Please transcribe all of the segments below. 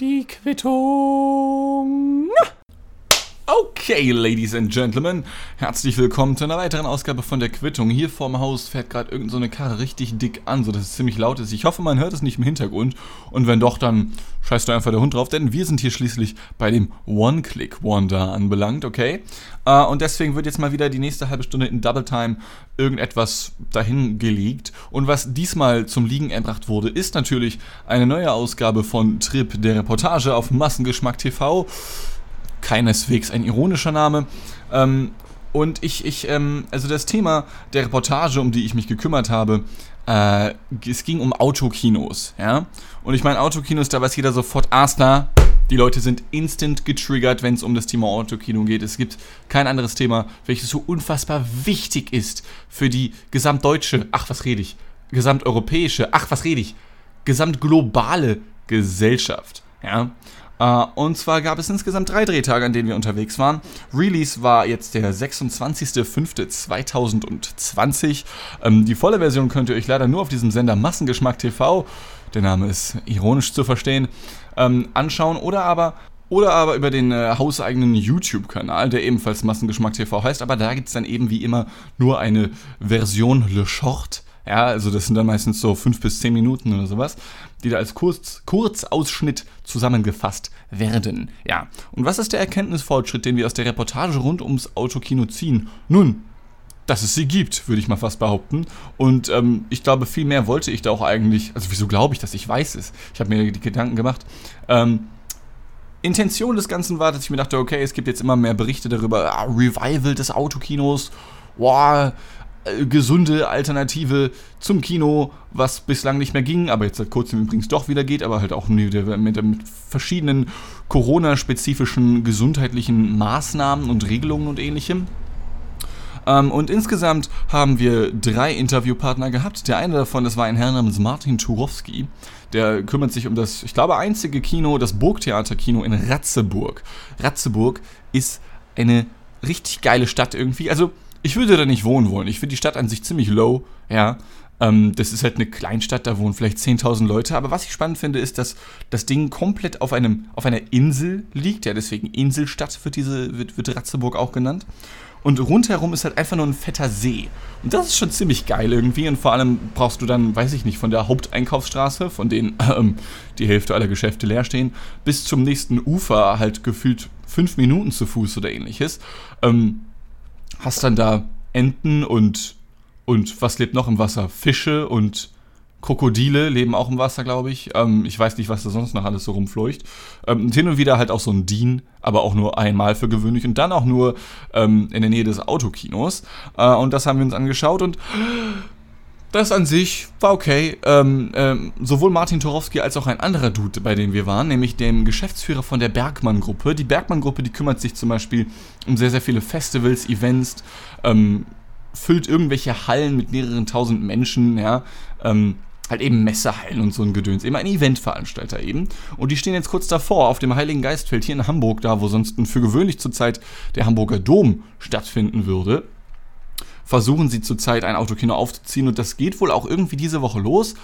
Die Quittung. Okay, Ladies and Gentlemen, herzlich willkommen zu einer weiteren Ausgabe von der Quittung. Hier vorm Haus fährt gerade irgendeine so Karre richtig dick an, sodass es ziemlich laut ist. Ich hoffe, man hört es nicht im Hintergrund. Und wenn doch, dann scheißt du einfach der Hund drauf, denn wir sind hier schließlich bei dem One-Click-Wonder anbelangt, okay? Uh, und deswegen wird jetzt mal wieder die nächste halbe Stunde in Double Time irgendetwas dahin gelegt. Und was diesmal zum Liegen erbracht wurde, ist natürlich eine neue Ausgabe von Trip der Reportage auf Massengeschmack TV keineswegs ein ironischer Name. Ähm, und ich, ich, ähm, also das Thema der Reportage, um die ich mich gekümmert habe, äh, es ging um Autokinos, ja. Und ich meine, Autokinos, da weiß jeder sofort, Asta, die Leute sind instant getriggert, wenn es um das Thema Autokino geht. Es gibt kein anderes Thema, welches so unfassbar wichtig ist für die gesamtdeutsche, ach, was rede ich, gesamteuropäische, ach, was rede ich, gesamtglobale Gesellschaft, ja. Uh, und zwar gab es insgesamt drei Drehtage, an denen wir unterwegs waren. Release war jetzt der 26.05.2020. Ähm, die volle Version könnt ihr euch leider nur auf diesem Sender Massengeschmack TV, der Name ist ironisch zu verstehen, ähm, anschauen oder aber oder aber über den äh, hauseigenen YouTube-Kanal, der ebenfalls Massengeschmack TV heißt, aber da gibt es dann eben wie immer nur eine Version Le Short ja, also das sind dann meistens so fünf bis zehn Minuten oder sowas, die da als Kurz, Kurzausschnitt zusammengefasst werden. Ja, und was ist der Erkenntnisfortschritt, den wir aus der Reportage rund ums Autokino ziehen? Nun, dass es sie gibt, würde ich mal fast behaupten. Und ähm, ich glaube, viel mehr wollte ich da auch eigentlich. Also, wieso glaube ich das? Ich weiß es. Ich habe mir die Gedanken gemacht. Ähm, Intention des Ganzen war, dass ich mir dachte, okay, es gibt jetzt immer mehr Berichte darüber, ah, Revival des Autokinos, boah, äh, gesunde Alternative zum Kino, was bislang nicht mehr ging, aber jetzt seit kurzem übrigens doch wieder geht, aber halt auch mit, mit, mit verschiedenen Corona-spezifischen gesundheitlichen Maßnahmen und Regelungen und ähnlichem. Ähm, und insgesamt haben wir drei Interviewpartner gehabt. Der eine davon, das war ein Herr namens Martin Turowski. Der kümmert sich um das, ich glaube, einzige Kino, das Burgtheaterkino in Ratzeburg. Ratzeburg ist eine richtig geile Stadt irgendwie. Also ich würde da nicht wohnen wollen. Ich finde die Stadt an sich ziemlich low, ja. Ähm, das ist halt eine Kleinstadt, da wohnen vielleicht 10.000 Leute. Aber was ich spannend finde, ist, dass das Ding komplett auf, einem, auf einer Insel liegt. Ja, deswegen Inselstadt wird, diese, wird, wird Ratzeburg auch genannt. Und rundherum ist halt einfach nur ein fetter See. Und das ist schon ziemlich geil irgendwie. Und vor allem brauchst du dann, weiß ich nicht, von der Haupteinkaufsstraße, von denen ähm, die Hälfte aller Geschäfte leer stehen, bis zum nächsten Ufer halt gefühlt fünf Minuten zu Fuß oder ähnliches. Ähm, hast dann da Enten und, und was lebt noch im Wasser? Fische und Krokodile leben auch im Wasser, glaube ich. Ähm, ich weiß nicht, was da sonst noch alles so rumfleucht. Ähm, und hin und wieder halt auch so ein Dean, aber auch nur einmal für gewöhnlich und dann auch nur ähm, in der Nähe des Autokinos. Äh, und das haben wir uns angeschaut und das an sich war okay. Ähm, ähm, sowohl Martin Torowski als auch ein anderer Dude, bei dem wir waren, nämlich dem Geschäftsführer von der Bergmann-Gruppe. Die Bergmann-Gruppe, die kümmert sich zum Beispiel um sehr, sehr viele Festivals, Events, ähm, füllt irgendwelche Hallen mit mehreren tausend Menschen, ja, ähm, halt eben Messehallen und so ein Gedöns, eben ein Eventveranstalter eben. Und die stehen jetzt kurz davor auf dem Heiligen Geistfeld hier in Hamburg, da wo sonst für gewöhnlich zurzeit der Hamburger Dom stattfinden würde versuchen sie zurzeit ein Autokino aufzuziehen und das geht wohl auch irgendwie diese Woche los.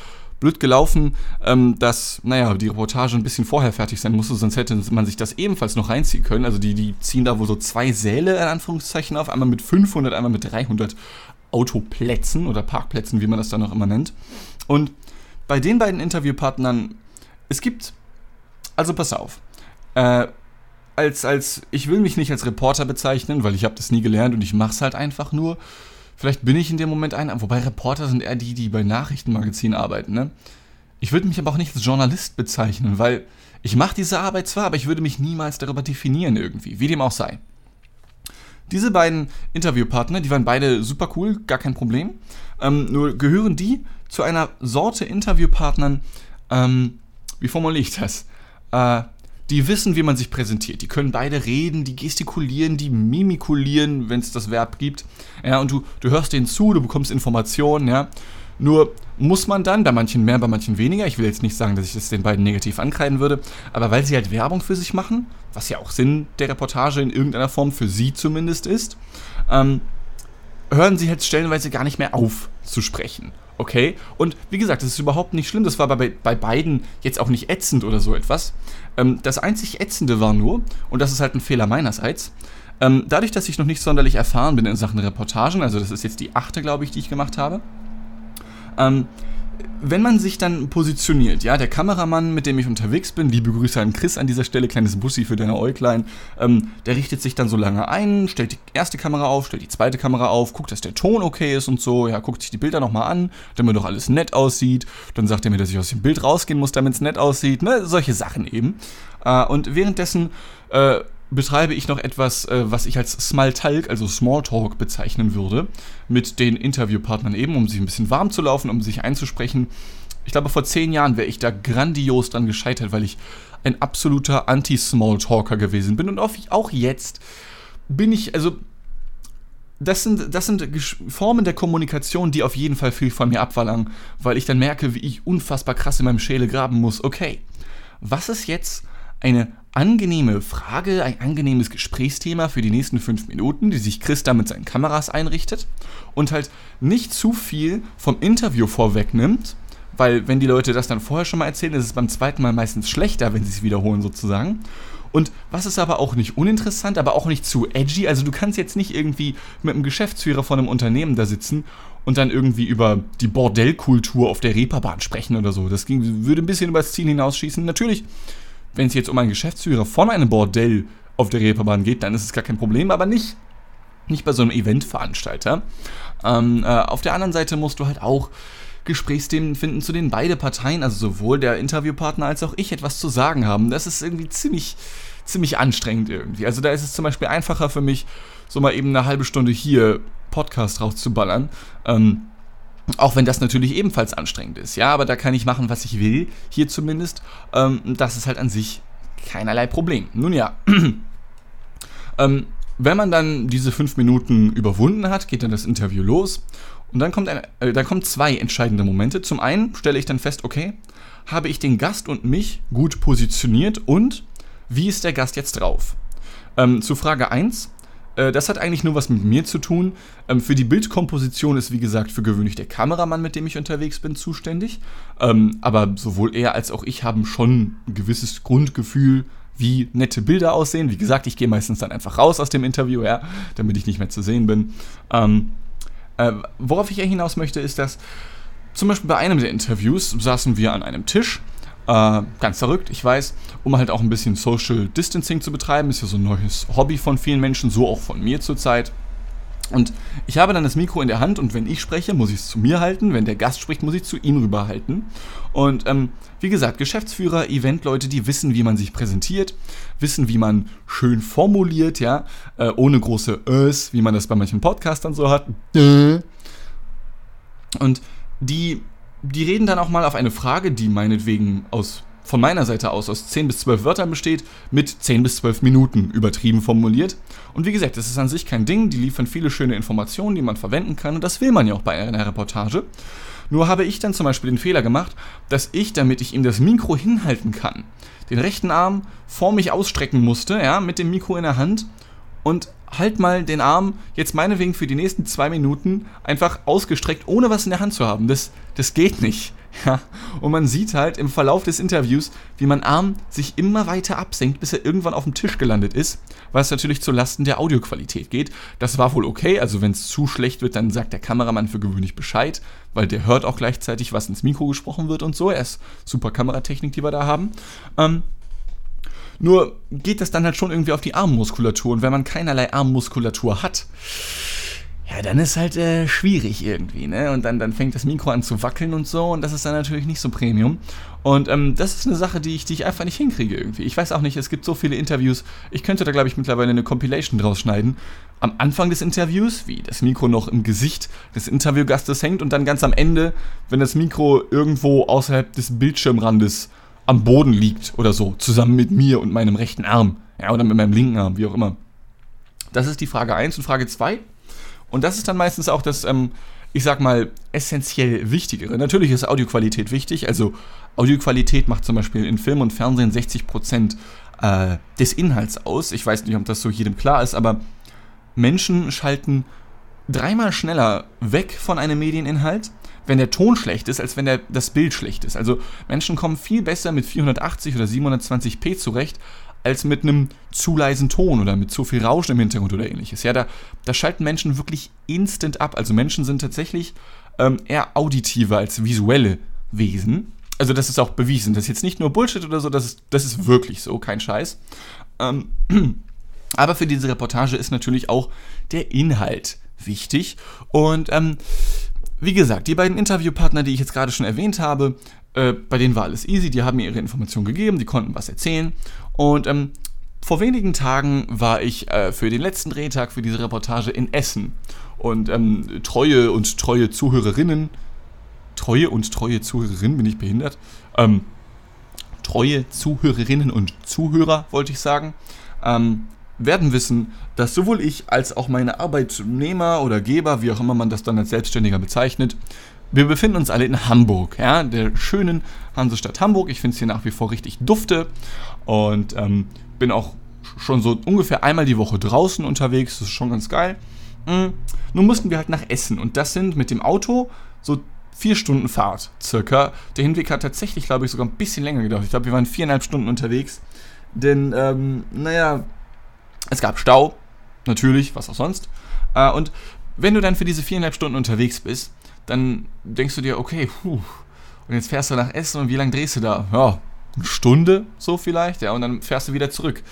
Blöd gelaufen, ähm, dass, naja, die Reportage ein bisschen vorher fertig sein musste, sonst hätte man sich das ebenfalls noch reinziehen können. Also die, die ziehen da wohl so zwei Säle in Anführungszeichen auf, einmal mit 500, einmal mit 300 Autoplätzen oder Parkplätzen, wie man das dann auch immer nennt. Und bei den beiden Interviewpartnern, es gibt, also pass auf, äh, als, als, ich will mich nicht als Reporter bezeichnen, weil ich habe das nie gelernt und ich mache es halt einfach nur. Vielleicht bin ich in dem Moment einer, wobei Reporter sind eher die, die bei Nachrichtenmagazinen arbeiten, ne? Ich würde mich aber auch nicht als Journalist bezeichnen, weil ich mache diese Arbeit zwar, aber ich würde mich niemals darüber definieren irgendwie, wie dem auch sei. Diese beiden Interviewpartner, die waren beide super cool, gar kein Problem. Ähm, nur gehören die zu einer Sorte Interviewpartnern, ähm, wie formuliere ich das? Äh, die wissen, wie man sich präsentiert. Die können beide reden, die gestikulieren, die mimikulieren, wenn es das Verb gibt. Ja, und du, du hörst denen zu, du bekommst Informationen, ja. Nur muss man dann, bei manchen mehr, bei manchen weniger, ich will jetzt nicht sagen, dass ich das den beiden negativ ankreiden würde, aber weil sie halt Werbung für sich machen, was ja auch Sinn der Reportage in irgendeiner Form für sie zumindest ist, ähm, hören sie halt stellenweise gar nicht mehr auf zu sprechen. Okay? Und wie gesagt, das ist überhaupt nicht schlimm. Das war bei, bei beiden jetzt auch nicht ätzend oder so etwas. Ähm, das einzig Ätzende war nur, und das ist halt ein Fehler meinerseits, ähm, dadurch, dass ich noch nicht sonderlich erfahren bin in Sachen Reportagen, also das ist jetzt die achte, glaube ich, die ich gemacht habe, ähm, wenn man sich dann positioniert, ja, der Kameramann, mit dem ich unterwegs bin, liebe Grüße an Chris an dieser Stelle, kleines Bussi für deine Äuglein, ähm, der richtet sich dann so lange ein, stellt die erste Kamera auf, stellt die zweite Kamera auf, guckt, dass der Ton okay ist und so, ja, guckt sich die Bilder nochmal an, damit doch alles nett aussieht, dann sagt er mir, dass ich aus dem Bild rausgehen muss, damit es nett aussieht, ne, solche Sachen eben. Äh, und währenddessen äh, betreibe ich noch etwas, äh, was ich als Smalltalk, also Smalltalk bezeichnen würde, mit den Interviewpartnern eben, um sich ein bisschen warm zu laufen, um sich einzusprechen. Ich glaube, vor zehn Jahren wäre ich da grandios dran gescheitert, weil ich ein absoluter Anti-Smalltalker gewesen bin. Und auch jetzt bin ich, also das sind, das sind Formen der Kommunikation, die auf jeden Fall viel von mir abverlangen, weil ich dann merke, wie ich unfassbar krass in meinem Schäle graben muss. Okay, was ist jetzt eine angenehme Frage, ein angenehmes Gesprächsthema für die nächsten fünf Minuten, die sich Chris da mit seinen Kameras einrichtet und halt nicht zu viel vom Interview vorwegnimmt, weil wenn die Leute das dann vorher schon mal erzählen, ist es beim zweiten Mal meistens schlechter, wenn sie es wiederholen sozusagen. Und was ist aber auch nicht uninteressant, aber auch nicht zu edgy, also du kannst jetzt nicht irgendwie mit einem Geschäftsführer von einem Unternehmen da sitzen und dann irgendwie über die Bordellkultur auf der Reeperbahn sprechen oder so. Das ging, würde ein bisschen übers Ziel hinausschießen. Natürlich wenn es jetzt um einen Geschäftsführer von einem Bordell auf der Reeperbahn geht, dann ist es gar kein Problem, aber nicht, nicht bei so einem Eventveranstalter. Ähm, äh, auf der anderen Seite musst du halt auch Gesprächsthemen finden, zu denen beide Parteien, also sowohl der Interviewpartner als auch ich, etwas zu sagen haben. Das ist irgendwie ziemlich, ziemlich anstrengend irgendwie. Also da ist es zum Beispiel einfacher für mich, so mal eben eine halbe Stunde hier Podcast rauszuballern. Ähm, auch wenn das natürlich ebenfalls anstrengend ist, ja, aber da kann ich machen, was ich will, hier zumindest. Ähm, das ist halt an sich keinerlei Problem. Nun ja, ähm, wenn man dann diese fünf Minuten überwunden hat, geht dann das Interview los. Und dann kommt, ein, äh, dann kommen zwei entscheidende Momente. Zum einen stelle ich dann fest, okay, habe ich den Gast und mich gut positioniert und wie ist der Gast jetzt drauf? Ähm, zu Frage 1 äh, das hat eigentlich nur was mit mir zu tun. Ähm, für die Bildkomposition ist, wie gesagt, für gewöhnlich der Kameramann, mit dem ich unterwegs bin, zuständig. Ähm, aber sowohl er als auch ich haben schon ein gewisses Grundgefühl, wie nette Bilder aussehen. Wie gesagt, ich gehe meistens dann einfach raus aus dem Interview, ja, damit ich nicht mehr zu sehen bin. Ähm, äh, worauf ich hinaus möchte, ist, dass zum Beispiel bei einem der Interviews saßen wir an einem Tisch äh, ganz verrückt, ich weiß, um halt auch ein bisschen Social Distancing zu betreiben. Ist ja so ein neues Hobby von vielen Menschen, so auch von mir zurzeit. Und ich habe dann das Mikro in der Hand und wenn ich spreche, muss ich es zu mir halten. Wenn der Gast spricht, muss ich es zu ihm rüberhalten. Und ähm, wie gesagt, Geschäftsführer, Eventleute, die wissen, wie man sich präsentiert, wissen, wie man schön formuliert, ja, äh, ohne große Ös, wie man das bei manchen Podcastern so hat. Und die die reden dann auch mal auf eine Frage, die meinetwegen aus von meiner Seite aus aus 10 bis 12 Wörtern besteht, mit 10 bis 12 Minuten übertrieben formuliert. Und wie gesagt, das ist an sich kein Ding, die liefern viele schöne Informationen, die man verwenden kann und das will man ja auch bei einer Reportage. Nur habe ich dann zum Beispiel den Fehler gemacht, dass ich, damit ich ihm das Mikro hinhalten kann, den rechten Arm vor mich ausstrecken musste, ja, mit dem Mikro in der Hand und halt mal den Arm jetzt meinetwegen für die nächsten zwei Minuten einfach ausgestreckt, ohne was in der Hand zu haben. Das, das geht nicht. Ja, und man sieht halt im Verlauf des Interviews, wie mein Arm sich immer weiter absenkt, bis er irgendwann auf dem Tisch gelandet ist, was natürlich zu Lasten der Audioqualität geht. Das war wohl okay, also wenn es zu schlecht wird, dann sagt der Kameramann für gewöhnlich Bescheid, weil der hört auch gleichzeitig, was ins Mikro gesprochen wird und so. Er ist super Kameratechnik, die wir da haben. Ähm, nur geht das dann halt schon irgendwie auf die Armmuskulatur und wenn man keinerlei Armmuskulatur hat, ja, dann ist halt äh, schwierig irgendwie, ne? Und dann, dann fängt das Mikro an zu wackeln und so und das ist dann natürlich nicht so Premium. Und ähm, das ist eine Sache, die ich, die ich einfach nicht hinkriege irgendwie. Ich weiß auch nicht, es gibt so viele Interviews. Ich könnte da, glaube ich, mittlerweile eine Compilation draus schneiden. Am Anfang des Interviews, wie das Mikro noch im Gesicht des Interviewgastes hängt und dann ganz am Ende, wenn das Mikro irgendwo außerhalb des Bildschirmrandes am Boden liegt oder so, zusammen mit mir und meinem rechten Arm. Ja, oder mit meinem linken Arm, wie auch immer. Das ist die Frage 1 und Frage 2. Und das ist dann meistens auch das, ähm, ich sag mal, essentiell Wichtigere. Natürlich ist Audioqualität wichtig. Also Audioqualität macht zum Beispiel in Film und Fernsehen 60% äh, des Inhalts aus. Ich weiß nicht, ob das so jedem klar ist, aber Menschen schalten dreimal schneller weg von einem Medieninhalt, wenn der Ton schlecht ist, als wenn der, das Bild schlecht ist. Also Menschen kommen viel besser mit 480 oder 720p zurecht, als mit einem zu leisen Ton oder mit zu viel Rauschen im Hintergrund oder ähnliches. Ja, da, da schalten Menschen wirklich instant ab. Also Menschen sind tatsächlich ähm, eher auditiver als visuelle Wesen. Also das ist auch bewiesen. Das ist jetzt nicht nur Bullshit oder so, das ist, das ist wirklich so, kein Scheiß. Ähm, aber für diese Reportage ist natürlich auch der Inhalt wichtig. Und ähm, wie gesagt, die beiden Interviewpartner, die ich jetzt gerade schon erwähnt habe, äh, bei denen war alles easy, die haben mir ihre Informationen gegeben, die konnten was erzählen. Und ähm, vor wenigen Tagen war ich äh, für den letzten Drehtag für diese Reportage in Essen. Und ähm, treue und treue Zuhörerinnen, treue und treue Zuhörerinnen, bin ich behindert? Ähm, treue Zuhörerinnen und Zuhörer, wollte ich sagen, ähm, werden wissen, dass sowohl ich als auch meine Arbeitnehmer oder Geber, wie auch immer man das dann als Selbstständiger bezeichnet, wir befinden uns alle in Hamburg, ja, der schönen Hansestadt Hamburg. Ich finde es hier nach wie vor richtig dufte und ähm, bin auch schon so ungefähr einmal die Woche draußen unterwegs. Das ist schon ganz geil. Mhm. Nun mussten wir halt nach Essen und das sind mit dem Auto so vier Stunden Fahrt circa. Der Hinweg hat tatsächlich, glaube ich, sogar ein bisschen länger gedauert. Ich glaube, wir waren viereinhalb Stunden unterwegs. Denn, ähm, naja, es gab Stau, natürlich, was auch sonst. Äh, und wenn du dann für diese viereinhalb Stunden unterwegs bist, dann denkst du dir, okay, puh, und jetzt fährst du nach Essen und wie lange drehst du da? Ja, eine Stunde so vielleicht, ja, und dann fährst du wieder zurück.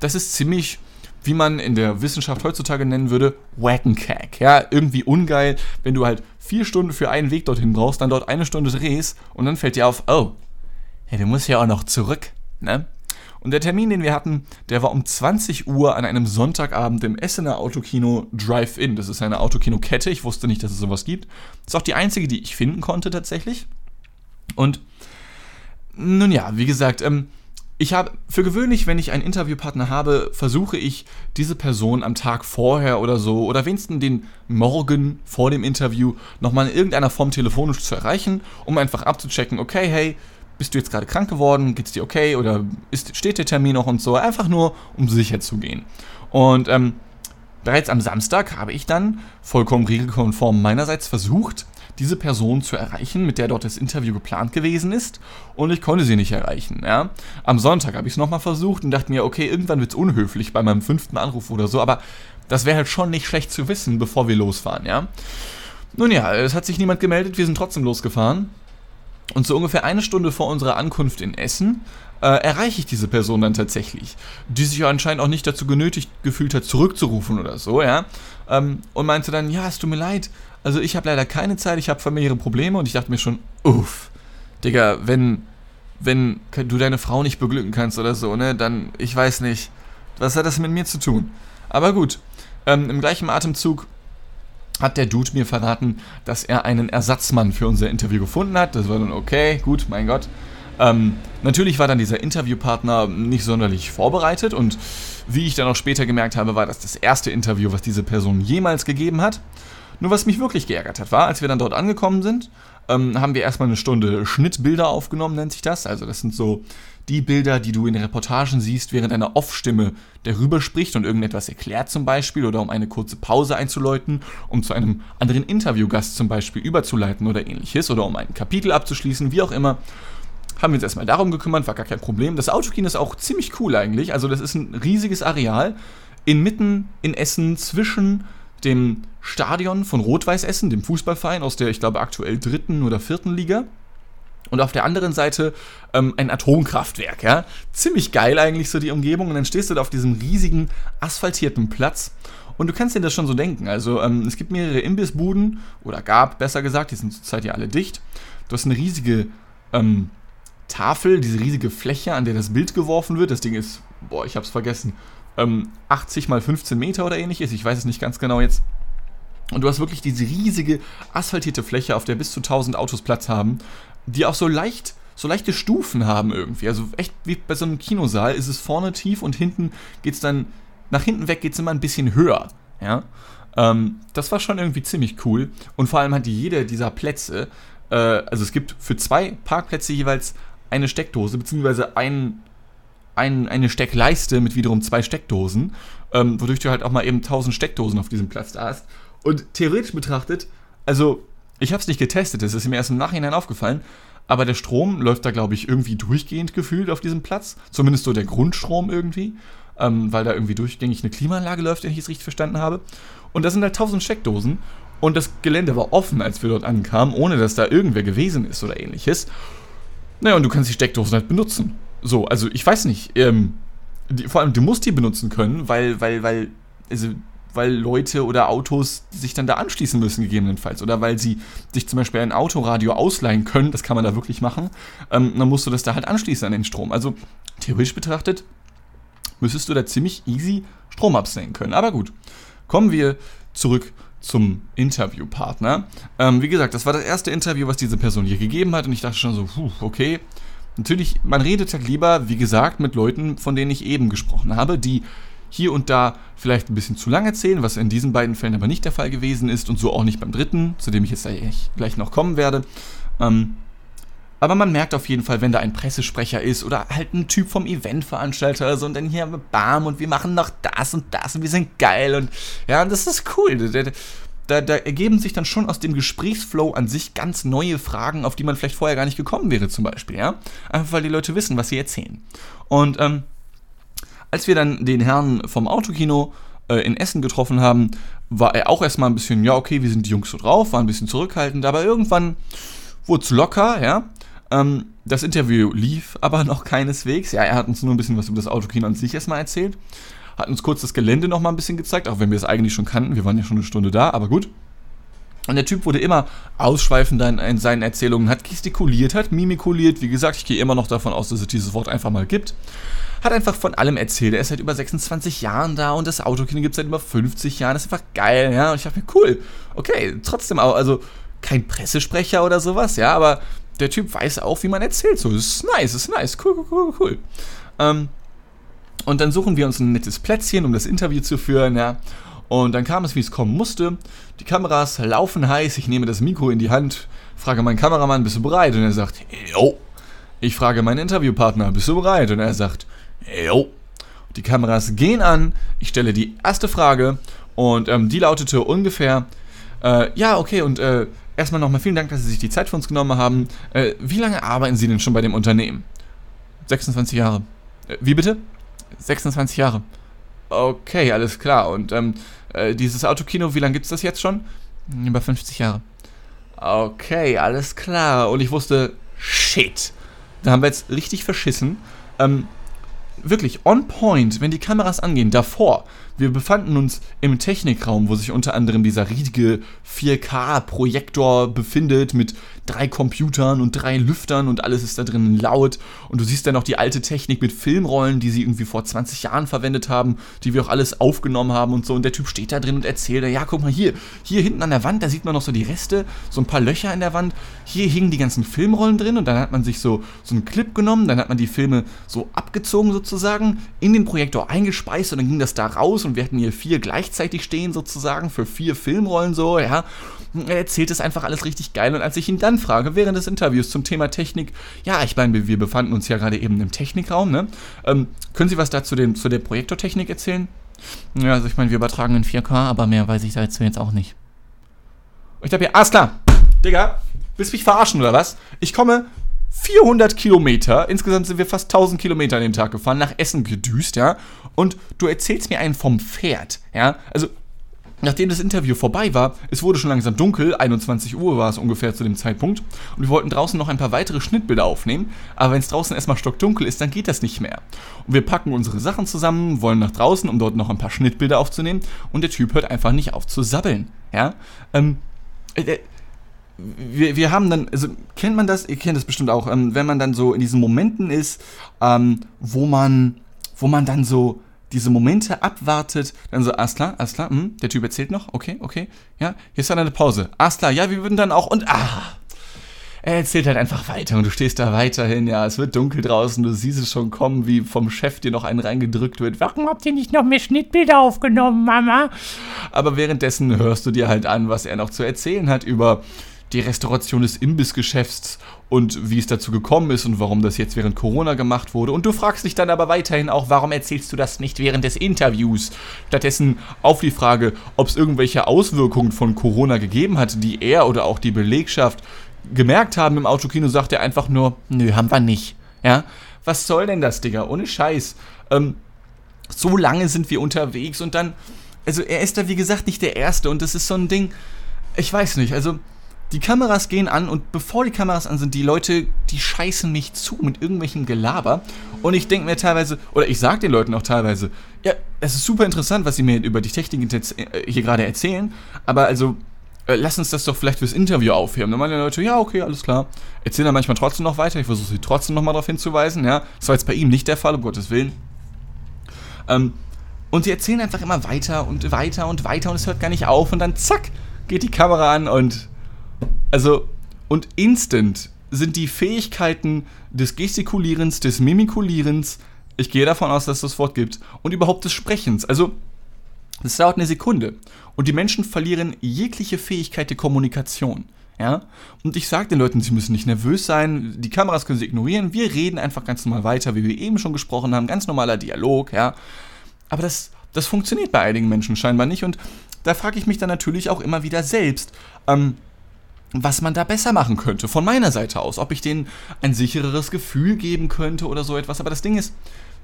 Das ist ziemlich, wie man in der Wissenschaft heutzutage nennen würde, whack and cack. Ja, irgendwie ungeil, wenn du halt vier Stunden für einen Weg dorthin brauchst, dann dort eine Stunde drehst und dann fällt dir auf, oh, hey, du musst ja auch noch zurück, ne? Und der Termin, den wir hatten, der war um 20 Uhr an einem Sonntagabend im Essener Autokino Drive-In. Das ist eine Autokino-Kette. Ich wusste nicht, dass es sowas gibt. Ist auch die einzige, die ich finden konnte tatsächlich. Und nun ja, wie gesagt, ähm, ich habe für gewöhnlich, wenn ich einen Interviewpartner habe, versuche ich diese Person am Tag vorher oder so oder wenigstens den Morgen vor dem Interview nochmal in irgendeiner Form telefonisch zu erreichen, um einfach abzuchecken, okay, hey, bist du jetzt gerade krank geworden, geht's dir okay oder ist, steht der Termin noch und so, einfach nur um sicher zu gehen. Und ähm, bereits am Samstag habe ich dann vollkommen regelkonform meinerseits versucht, diese Person zu erreichen, mit der dort das Interview geplant gewesen ist, und ich konnte sie nicht erreichen. Ja. Am Sonntag habe ich es nochmal versucht und dachte mir, okay, irgendwann wird es unhöflich bei meinem fünften Anruf oder so, aber das wäre halt schon nicht schlecht zu wissen, bevor wir losfahren, ja. Nun ja, es hat sich niemand gemeldet, wir sind trotzdem losgefahren. Und so ungefähr eine Stunde vor unserer Ankunft in Essen äh, erreiche ich diese Person dann tatsächlich, die sich anscheinend auch nicht dazu genötigt gefühlt hat, zurückzurufen oder so, ja. Ähm, und meinte dann, ja, es tut mir leid, also ich habe leider keine Zeit, ich habe familiäre Probleme und ich dachte mir schon, uff, Digga, wenn, wenn du deine Frau nicht beglücken kannst oder so, ne, dann, ich weiß nicht, was hat das mit mir zu tun? Aber gut, ähm, im gleichen Atemzug hat der Dude mir verraten, dass er einen Ersatzmann für unser Interview gefunden hat. Das war dann okay, gut, mein Gott. Ähm, natürlich war dann dieser Interviewpartner nicht sonderlich vorbereitet und wie ich dann auch später gemerkt habe, war das das erste Interview, was diese Person jemals gegeben hat. Nur was mich wirklich geärgert hat, war, als wir dann dort angekommen sind, ähm, haben wir erstmal eine Stunde Schnittbilder aufgenommen, nennt sich das. Also das sind so die Bilder, die du in Reportagen siehst, während eine Off-Stimme darüber spricht und irgendetwas erklärt zum Beispiel oder um eine kurze Pause einzuläuten, um zu einem anderen Interviewgast zum Beispiel überzuleiten oder ähnliches oder um ein Kapitel abzuschließen, wie auch immer. Haben wir uns erstmal darum gekümmert, war gar kein Problem. Das Autokino ist auch ziemlich cool eigentlich. Also das ist ein riesiges Areal inmitten in Essen zwischen dem Stadion von Rot-Weiß Essen, dem Fußballverein aus der, ich glaube, aktuell dritten oder vierten Liga und auf der anderen Seite ähm, ein Atomkraftwerk, ja. Ziemlich geil eigentlich so die Umgebung. Und dann stehst du da auf diesem riesigen asphaltierten Platz. Und du kannst dir das schon so denken. Also ähm, es gibt mehrere Imbissbuden, oder gab, besser gesagt, die sind zurzeit ja alle dicht. Du hast eine riesige ähm, Tafel, diese riesige Fläche, an der das Bild geworfen wird. Das Ding ist, boah, ich hab's vergessen, 80 ähm, mal 15 Meter oder ähnliches. Ich weiß es nicht ganz genau jetzt. Und du hast wirklich diese riesige asphaltierte Fläche, auf der bis zu 1000 Autos Platz haben die auch so leicht, so leichte Stufen haben irgendwie. Also echt wie bei so einem Kinosaal ist es vorne tief und hinten geht es dann, nach hinten weg geht es immer ein bisschen höher. Ja. Ähm, das war schon irgendwie ziemlich cool. Und vor allem hat jeder dieser Plätze, äh, also es gibt für zwei Parkplätze jeweils eine Steckdose, beziehungsweise ein, ein, eine Steckleiste mit wiederum zwei Steckdosen, ähm, wodurch du halt auch mal eben 1000 Steckdosen auf diesem Platz da hast. Und theoretisch betrachtet, also ich habe es nicht getestet, es ist mir erst im Nachhinein aufgefallen, aber der Strom läuft da, glaube ich, irgendwie durchgehend gefühlt auf diesem Platz. Zumindest so der Grundstrom irgendwie, ähm, weil da irgendwie durchgängig eine Klimaanlage läuft, wenn ich es richtig verstanden habe. Und da sind halt tausend Steckdosen und das Gelände war offen, als wir dort ankamen, ohne dass da irgendwer gewesen ist oder ähnliches. Naja, und du kannst die Steckdosen halt benutzen. So, also ich weiß nicht. Ähm, die, vor allem, du musst die benutzen können, weil, weil, weil, also, weil Leute oder Autos sich dann da anschließen müssen, gegebenenfalls. Oder weil sie sich zum Beispiel ein Autoradio ausleihen können, das kann man da wirklich machen. Ähm, dann musst du das da halt anschließen an den Strom. Also, theoretisch betrachtet, müsstest du da ziemlich easy Strom absehen können. Aber gut, kommen wir zurück zum Interviewpartner. Ähm, wie gesagt, das war das erste Interview, was diese Person hier gegeben hat und ich dachte schon so, puh, okay. Natürlich, man redet halt lieber, wie gesagt, mit Leuten, von denen ich eben gesprochen habe, die hier und da vielleicht ein bisschen zu lang erzählen, was in diesen beiden Fällen aber nicht der Fall gewesen ist und so auch nicht beim dritten, zu dem ich jetzt gleich noch kommen werde. Ähm, aber man merkt auf jeden Fall, wenn da ein Pressesprecher ist oder halt ein Typ vom Eventveranstalter oder so und dann hier bam und wir machen noch das und das und wir sind geil und ja, das ist cool. Da, da, da ergeben sich dann schon aus dem Gesprächsflow an sich ganz neue Fragen, auf die man vielleicht vorher gar nicht gekommen wäre, zum Beispiel, ja. Einfach weil die Leute wissen, was sie erzählen. Und ähm, als wir dann den Herrn vom Autokino äh, in Essen getroffen haben, war er auch erstmal ein bisschen, ja, okay, wie sind die Jungs so drauf, war ein bisschen zurückhaltend, aber irgendwann wurde es locker, ja. Ähm, das Interview lief aber noch keineswegs. Ja, er hat uns nur ein bisschen was über das Autokino an sich erstmal erzählt. Hat uns kurz das Gelände noch mal ein bisschen gezeigt, auch wenn wir es eigentlich schon kannten. Wir waren ja schon eine Stunde da, aber gut. Und der Typ wurde immer ausschweifender in seinen Erzählungen, hat gestikuliert, hat mimikuliert. Wie gesagt, ich gehe immer noch davon aus, dass es dieses Wort einfach mal gibt. Hat einfach von allem erzählt. Er ist seit über 26 Jahren da und das Autokino gibt es seit über 50 Jahren. Das ist einfach geil, ja. Und ich dachte mir, cool. Okay, trotzdem auch, also kein Pressesprecher oder sowas, ja, aber der Typ weiß auch, wie man erzählt. So, das ist nice, ist nice, cool, cool, cool, cool. Ähm, und dann suchen wir uns ein nettes Plätzchen, um das Interview zu führen, ja. Und dann kam es, wie es kommen musste. Die Kameras laufen heiß, ich nehme das Mikro in die Hand, frage meinen Kameramann, bist du bereit? Und er sagt, jo. Ich frage meinen Interviewpartner, bist du bereit? Und er sagt, jo. Die Kameras gehen an, ich stelle die erste Frage und ähm, die lautete ungefähr, äh, ja, okay, und äh, erstmal nochmal vielen Dank, dass Sie sich die Zeit für uns genommen haben. Äh, wie lange arbeiten Sie denn schon bei dem Unternehmen? 26 Jahre. Äh, wie bitte? 26 Jahre. Okay, alles klar. Und ähm, äh, dieses Autokino, wie lange gibt es das jetzt schon? Über 50 Jahre. Okay, alles klar. Und ich wusste, shit. Da haben wir jetzt richtig verschissen. Ähm, wirklich on point, wenn die Kameras angehen, davor wir befanden uns im Technikraum, wo sich unter anderem dieser riesige 4K-Projektor befindet mit drei Computern und drei Lüftern und alles ist da drin laut. Und du siehst dann noch die alte Technik mit Filmrollen, die sie irgendwie vor 20 Jahren verwendet haben, die wir auch alles aufgenommen haben und so. Und der Typ steht da drin und erzählt, ja, guck mal hier, hier hinten an der Wand, da sieht man noch so die Reste, so ein paar Löcher in der Wand. Hier hingen die ganzen Filmrollen drin und dann hat man sich so, so einen Clip genommen, dann hat man die Filme so abgezogen sozusagen, in den Projektor eingespeist und dann ging das da raus und wir hatten hier vier gleichzeitig stehen sozusagen für vier Filmrollen so, ja. Er erzählt es einfach alles richtig geil und als ich ihn dann frage, während des Interviews zum Thema Technik, ja, ich meine, wir befanden uns ja gerade eben im Technikraum, ne? Ähm, können Sie was dazu dem, zu der Projektortechnik erzählen? Ja, also ich meine, wir übertragen in 4K, aber mehr weiß ich dazu jetzt auch nicht. Und ich dachte mir, alles klar, Digga, willst du mich verarschen oder was? Ich komme 400 Kilometer, insgesamt sind wir fast 1000 Kilometer an dem Tag gefahren, nach Essen gedüst, ja. Und du erzählst mir einen vom Pferd, ja. Also, nachdem das Interview vorbei war, es wurde schon langsam dunkel, 21 Uhr war es ungefähr zu dem Zeitpunkt, und wir wollten draußen noch ein paar weitere Schnittbilder aufnehmen, aber wenn es draußen erstmal stockdunkel ist, dann geht das nicht mehr. Und wir packen unsere Sachen zusammen, wollen nach draußen, um dort noch ein paar Schnittbilder aufzunehmen, und der Typ hört einfach nicht auf zu sabbeln, ja. Ähm, äh, wir, wir haben dann, also kennt man das, ihr kennt das bestimmt auch, ähm, wenn man dann so in diesen Momenten ist, ähm, wo man, wo man dann so diese Momente abwartet, dann so, alles klar, klar, hm, der Typ erzählt noch, okay, okay, ja, hier ist dann eine Pause, alles ja, wir würden dann auch, und, ah, er erzählt halt einfach weiter und du stehst da weiterhin, ja, es wird dunkel draußen, du siehst es schon kommen, wie vom Chef dir noch einen reingedrückt wird. Warum habt ihr nicht noch mehr Schnittbilder aufgenommen, Mama? Aber währenddessen hörst du dir halt an, was er noch zu erzählen hat über die Restauration des Imbissgeschäfts und wie es dazu gekommen ist und warum das jetzt während Corona gemacht wurde. Und du fragst dich dann aber weiterhin auch, warum erzählst du das nicht während des Interviews? Stattdessen auf die Frage, ob es irgendwelche Auswirkungen von Corona gegeben hat, die er oder auch die Belegschaft gemerkt haben im Autokino, sagt er einfach nur, nö, haben wir nicht. Ja, was soll denn das, Digga? Ohne Scheiß. Ähm, so lange sind wir unterwegs und dann, also er ist da wie gesagt nicht der Erste und das ist so ein Ding, ich weiß nicht, also die Kameras gehen an und bevor die Kameras an sind, die Leute, die scheißen mich zu mit irgendwelchem Gelaber. Und ich denke mir teilweise, oder ich sage den Leuten auch teilweise, ja, es ist super interessant, was sie mir über die Technik äh, hier gerade erzählen, aber also äh, lass uns das doch vielleicht fürs Interview aufheben. Dann meinen die Leute, ja, okay, alles klar. Erzählen dann manchmal trotzdem noch weiter. Ich versuche sie trotzdem nochmal darauf hinzuweisen. Ja, das war jetzt bei ihm nicht der Fall, um Gottes Willen. Ähm, und sie erzählen einfach immer weiter und weiter und weiter und es hört gar nicht auf. Und dann zack, geht die Kamera an und also, und instant sind die Fähigkeiten des Gestikulierens, des Mimikulierens, ich gehe davon aus, dass es das Wort gibt, und überhaupt des Sprechens. Also, es dauert eine Sekunde. Und die Menschen verlieren jegliche Fähigkeit der Kommunikation. Ja? Und ich sage den Leuten, sie müssen nicht nervös sein, die Kameras können sie ignorieren, wir reden einfach ganz normal weiter, wie wir eben schon gesprochen haben, ganz normaler Dialog, ja. Aber das, das funktioniert bei einigen Menschen scheinbar nicht und da frage ich mich dann natürlich auch immer wieder selbst, ähm, was man da besser machen könnte, von meiner Seite aus. Ob ich denen ein sichereres Gefühl geben könnte oder so etwas. Aber das Ding ist,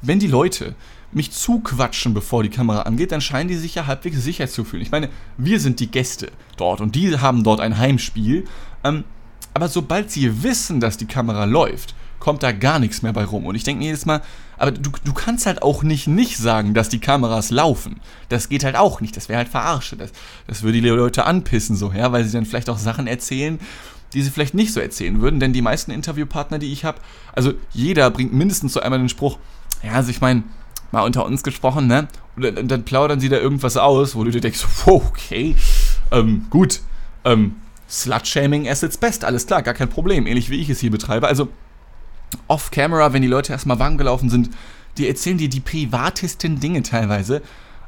wenn die Leute mich zuquatschen, bevor die Kamera angeht, dann scheinen die sich ja halbwegs sicher zu fühlen. Ich meine, wir sind die Gäste dort und die haben dort ein Heimspiel. Ähm, aber sobald sie wissen, dass die Kamera läuft, kommt da gar nichts mehr bei rum. Und ich denke mir jedes Mal, aber du, du kannst halt auch nicht nicht sagen, dass die Kameras laufen. Das geht halt auch nicht. Das wäre halt verarsche. Das, das würde die Leute anpissen, so, ja, weil sie dann vielleicht auch Sachen erzählen, die sie vielleicht nicht so erzählen würden. Denn die meisten Interviewpartner, die ich habe, also jeder bringt mindestens so einmal den Spruch, ja, also ich meine, mal unter uns gesprochen, ne? Und dann plaudern sie da irgendwas aus, wo du dir denkst, wow, okay, ähm, gut, ähm, Slut-Shaming as its best, alles klar, gar kein Problem, ähnlich wie ich es hier betreibe. Also off-camera, wenn die Leute erstmal warm gelaufen sind, die erzählen dir die privatesten Dinge teilweise,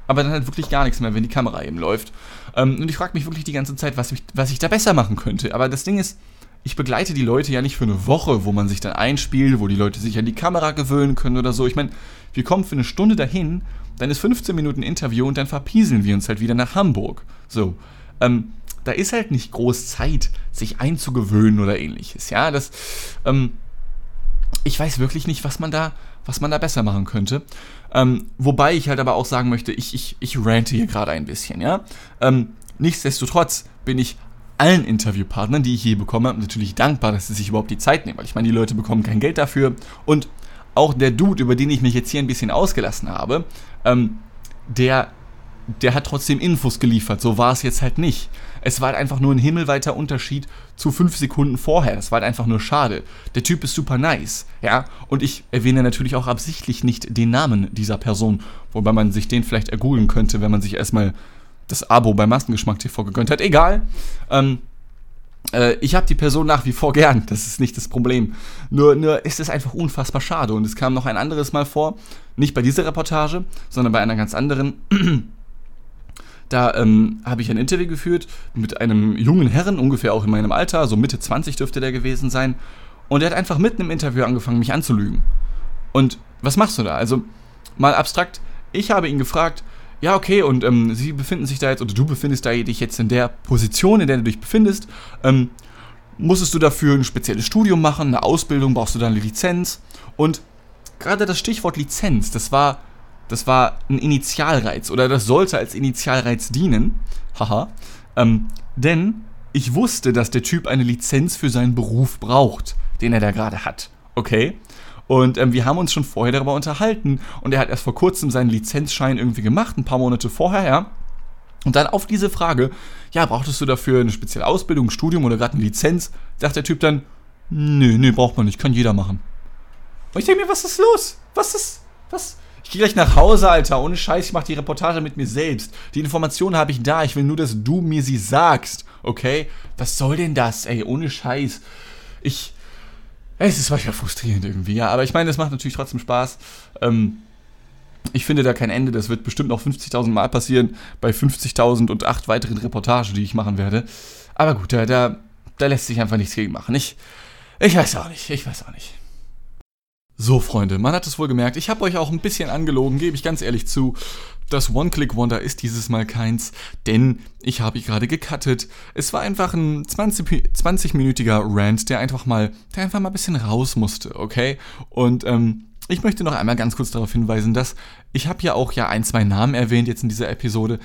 aber dann halt wirklich gar nichts mehr, wenn die Kamera eben läuft. Ähm, und ich frage mich wirklich die ganze Zeit, was ich, was ich da besser machen könnte. Aber das Ding ist, ich begleite die Leute ja nicht für eine Woche, wo man sich dann einspielt, wo die Leute sich an die Kamera gewöhnen können oder so. Ich meine, wir kommen für eine Stunde dahin, dann ist 15 Minuten Interview und dann verpieseln wir uns halt wieder nach Hamburg. So. Ähm, da ist halt nicht groß Zeit, sich einzugewöhnen oder ähnliches. Ja, das, ähm, ich weiß wirklich nicht, was man da, was man da besser machen könnte. Ähm, wobei ich halt aber auch sagen möchte, ich, ich, ich rante hier gerade ein bisschen, ja. Ähm, nichtsdestotrotz bin ich allen Interviewpartnern, die ich je bekomme, natürlich dankbar, dass sie sich überhaupt die Zeit nehmen, weil ich meine, die Leute bekommen kein Geld dafür und auch der Dude, über den ich mich jetzt hier ein bisschen ausgelassen habe, ähm, der, der hat trotzdem Infos geliefert. So war es jetzt halt nicht. Es war halt einfach nur ein himmelweiter Unterschied zu fünf Sekunden vorher. Das war halt einfach nur schade. Der Typ ist super nice, ja. Und ich erwähne natürlich auch absichtlich nicht den Namen dieser Person, wobei man sich den vielleicht ergoogeln könnte, wenn man sich erstmal das Abo bei Maskengeschmack TV gegönnt hat. Egal. Ähm, äh, ich habe die Person nach wie vor gern, das ist nicht das Problem. Nur, nur ist es einfach unfassbar schade. Und es kam noch ein anderes Mal vor, nicht bei dieser Reportage, sondern bei einer ganz anderen. Da ähm, habe ich ein Interview geführt mit einem jungen Herren, ungefähr auch in meinem Alter, so Mitte 20 dürfte der gewesen sein. Und der hat einfach mitten im Interview angefangen, mich anzulügen. Und was machst du da? Also, mal abstrakt, ich habe ihn gefragt, ja, okay, und ähm, Sie befinden sich da jetzt, oder du befindest da dich jetzt in der Position, in der du dich befindest. Ähm, musstest du dafür ein spezielles Studium machen, eine Ausbildung, brauchst du da eine Lizenz? Und gerade das Stichwort Lizenz, das war das war ein Initialreiz oder das sollte als Initialreiz dienen. Haha. Ähm, denn ich wusste, dass der Typ eine Lizenz für seinen Beruf braucht, den er da gerade hat. Okay? Und ähm, wir haben uns schon vorher darüber unterhalten und er hat erst vor kurzem seinen Lizenzschein irgendwie gemacht, ein paar Monate vorher, ja. Und dann auf diese Frage, ja, brauchtest du dafür eine spezielle Ausbildung, ein Studium oder gerade eine Lizenz, sagt der Typ dann, nö, nö, braucht man nicht, kann jeder machen. Und ich denke mir, was ist los? Was ist, was, ich gehe gleich nach Hause, Alter. Ohne Scheiß, ich mache die Reportage mit mir selbst. Die Informationen habe ich da. Ich will nur, dass du mir sie sagst. Okay? Was soll denn das, ey? Ohne Scheiß. Ich. Es ist manchmal frustrierend irgendwie, ja. Aber ich meine, es macht natürlich trotzdem Spaß. Ähm, ich finde da kein Ende. Das wird bestimmt noch 50.000 Mal passieren. Bei 50.000 und acht weiteren Reportagen, die ich machen werde. Aber gut, da, da da lässt sich einfach nichts gegen machen. Ich, ich weiß auch nicht, ich weiß auch nicht. So, Freunde, man hat es wohl gemerkt, ich habe euch auch ein bisschen angelogen, gebe ich ganz ehrlich zu. Das One-Click-Wonder ist dieses Mal keins, denn ich habe gerade gecuttet. Es war einfach ein 20-minütiger 20 Rant, der einfach mal, der einfach mal ein bisschen raus musste, okay? Und ähm, ich möchte noch einmal ganz kurz darauf hinweisen, dass ich habe ja auch ja ein, zwei Namen erwähnt jetzt in dieser Episode.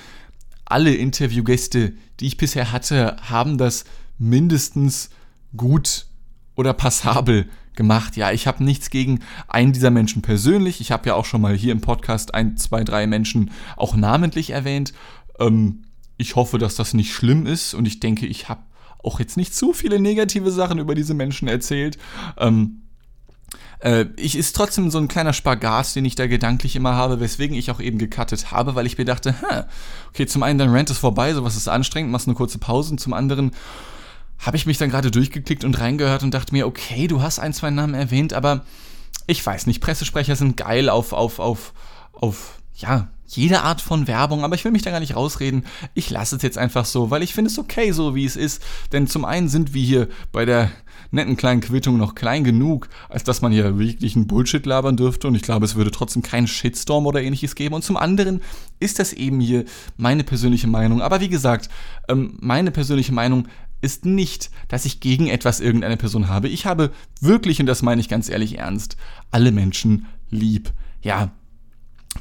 Alle Interviewgäste, die ich bisher hatte, haben das mindestens gut oder passabel gemacht. Ja, ich habe nichts gegen einen dieser Menschen persönlich. Ich habe ja auch schon mal hier im Podcast ein, zwei, drei Menschen auch namentlich erwähnt. Ähm, ich hoffe, dass das nicht schlimm ist und ich denke, ich habe auch jetzt nicht zu viele negative Sachen über diese Menschen erzählt. Ähm, äh, ich ist trotzdem so ein kleiner Spagat, den ich da gedanklich immer habe, weswegen ich auch eben gecuttet habe, weil ich mir dachte, okay, zum einen dein Rant ist vorbei, sowas ist anstrengend, machst eine kurze Pause und zum anderen habe ich mich dann gerade durchgeklickt und reingehört und dachte mir, okay, du hast ein, zwei Namen erwähnt, aber ich weiß nicht, Pressesprecher sind geil auf, auf, auf, auf, ja, jede Art von Werbung, aber ich will mich da gar nicht rausreden. Ich lasse es jetzt einfach so, weil ich finde es okay, so wie es ist. Denn zum einen sind wir hier bei der netten kleinen Quittung noch klein genug, als dass man hier wirklich einen Bullshit labern dürfte und ich glaube, es würde trotzdem keinen Shitstorm oder ähnliches geben. Und zum anderen ist das eben hier meine persönliche Meinung. Aber wie gesagt, ähm, meine persönliche Meinung ist nicht, dass ich gegen etwas irgendeine Person habe. Ich habe wirklich, und das meine ich ganz ehrlich ernst, alle Menschen lieb. Ja,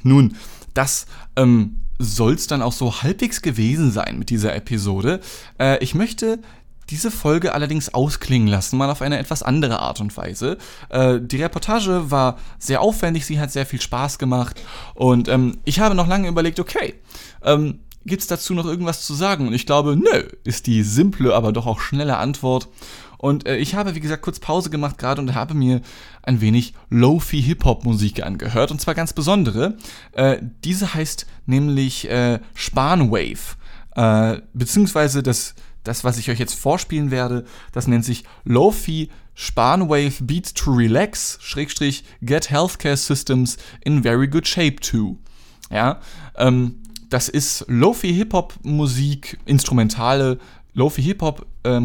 nun, das ähm, soll es dann auch so halbwegs gewesen sein mit dieser Episode. Äh, ich möchte diese Folge allerdings ausklingen lassen, mal auf eine etwas andere Art und Weise. Äh, die Reportage war sehr aufwendig, sie hat sehr viel Spaß gemacht und ähm, ich habe noch lange überlegt, okay, ähm, Gibt es dazu noch irgendwas zu sagen? Und ich glaube, nö, ist die simple, aber doch auch schnelle Antwort. Und äh, ich habe, wie gesagt, kurz Pause gemacht gerade und habe mir ein wenig Lofi Hip-Hop-Musik angehört. Und zwar ganz besondere. Äh, diese heißt nämlich äh, Spanwave. Äh, beziehungsweise das, das, was ich euch jetzt vorspielen werde, das nennt sich Lofi Spanwave Beat to Relax, Schrägstrich Get Healthcare Systems in Very Good Shape Too. Ja, ähm, das ist Lofi Hip-Hop Musik, instrumentale Lofi Hip-Hop äh,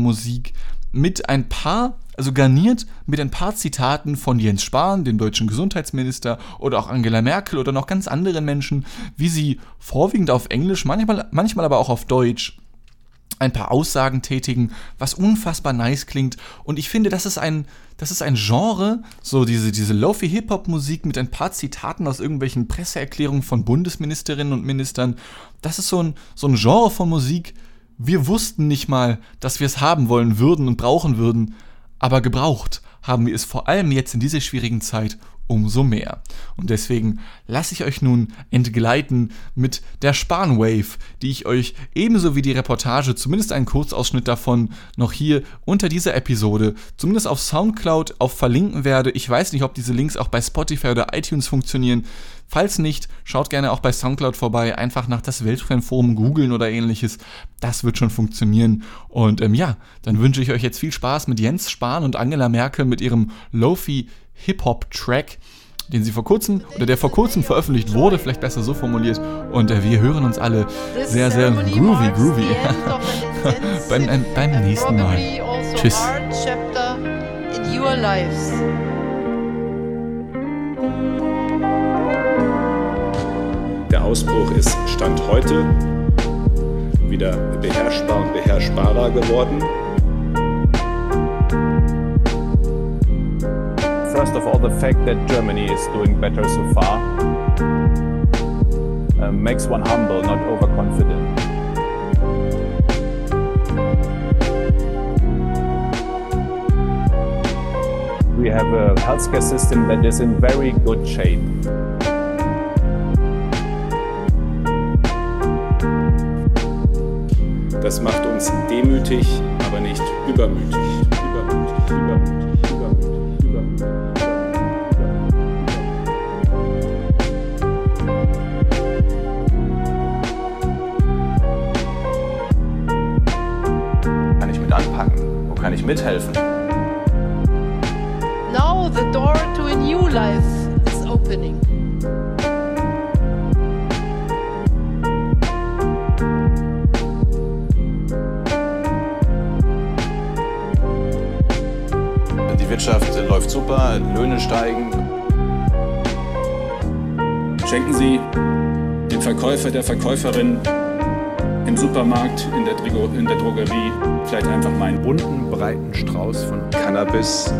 mit ein paar, also garniert mit ein paar Zitaten von Jens Spahn, dem deutschen Gesundheitsminister, oder auch Angela Merkel oder noch ganz anderen Menschen, wie sie vorwiegend auf Englisch, manchmal, manchmal aber auch auf Deutsch ein paar Aussagen tätigen, was unfassbar nice klingt. Und ich finde, das ist ein, das ist ein Genre, so diese, diese Lofi-Hip-Hop-Musik mit ein paar Zitaten aus irgendwelchen Presseerklärungen von Bundesministerinnen und Ministern. Das ist so ein, so ein Genre von Musik. Wir wussten nicht mal, dass wir es haben wollen würden und brauchen würden, aber gebraucht haben wir es vor allem jetzt in dieser schwierigen Zeit umso mehr. Und deswegen lasse ich euch nun entgleiten mit der Spanwave, die ich euch ebenso wie die Reportage, zumindest einen Kurzausschnitt davon, noch hier unter dieser Episode, zumindest auf Soundcloud, auf verlinken werde. Ich weiß nicht, ob diese Links auch bei Spotify oder iTunes funktionieren. Falls nicht, schaut gerne auch bei Soundcloud vorbei, einfach nach das Weltfremdforum googeln oder ähnliches. Das wird schon funktionieren. Und ähm, ja, dann wünsche ich euch jetzt viel Spaß mit Jens Spahn und Angela Merkel mit ihrem Lofi Hip-Hop-Track, den sie vor kurzem oder der vor kurzem veröffentlicht wurde, vielleicht besser so formuliert. Und äh, wir hören uns alle sehr, sehr groovy, groovy beim, äh, beim nächsten Mal. Tschüss. Der Ausbruch ist Stand heute wieder beherrschbar und beherrschbarer geworden. First of all, the fact that Germany is doing better so far uh, makes one humble, not overconfident. We have a healthcare system that is in very good shape. Das macht uns demütig, aber nicht übermütig. Übermütig, übermütig, kann ich mithelfen? Now the door to a new life is opening. Wirtschaft läuft super, Löhne steigen. Schenken Sie dem Verkäufer, der Verkäuferin im Supermarkt, in der, Drogerie. Vielleicht einfach meinen bunten, breiten Strauß von Cannabis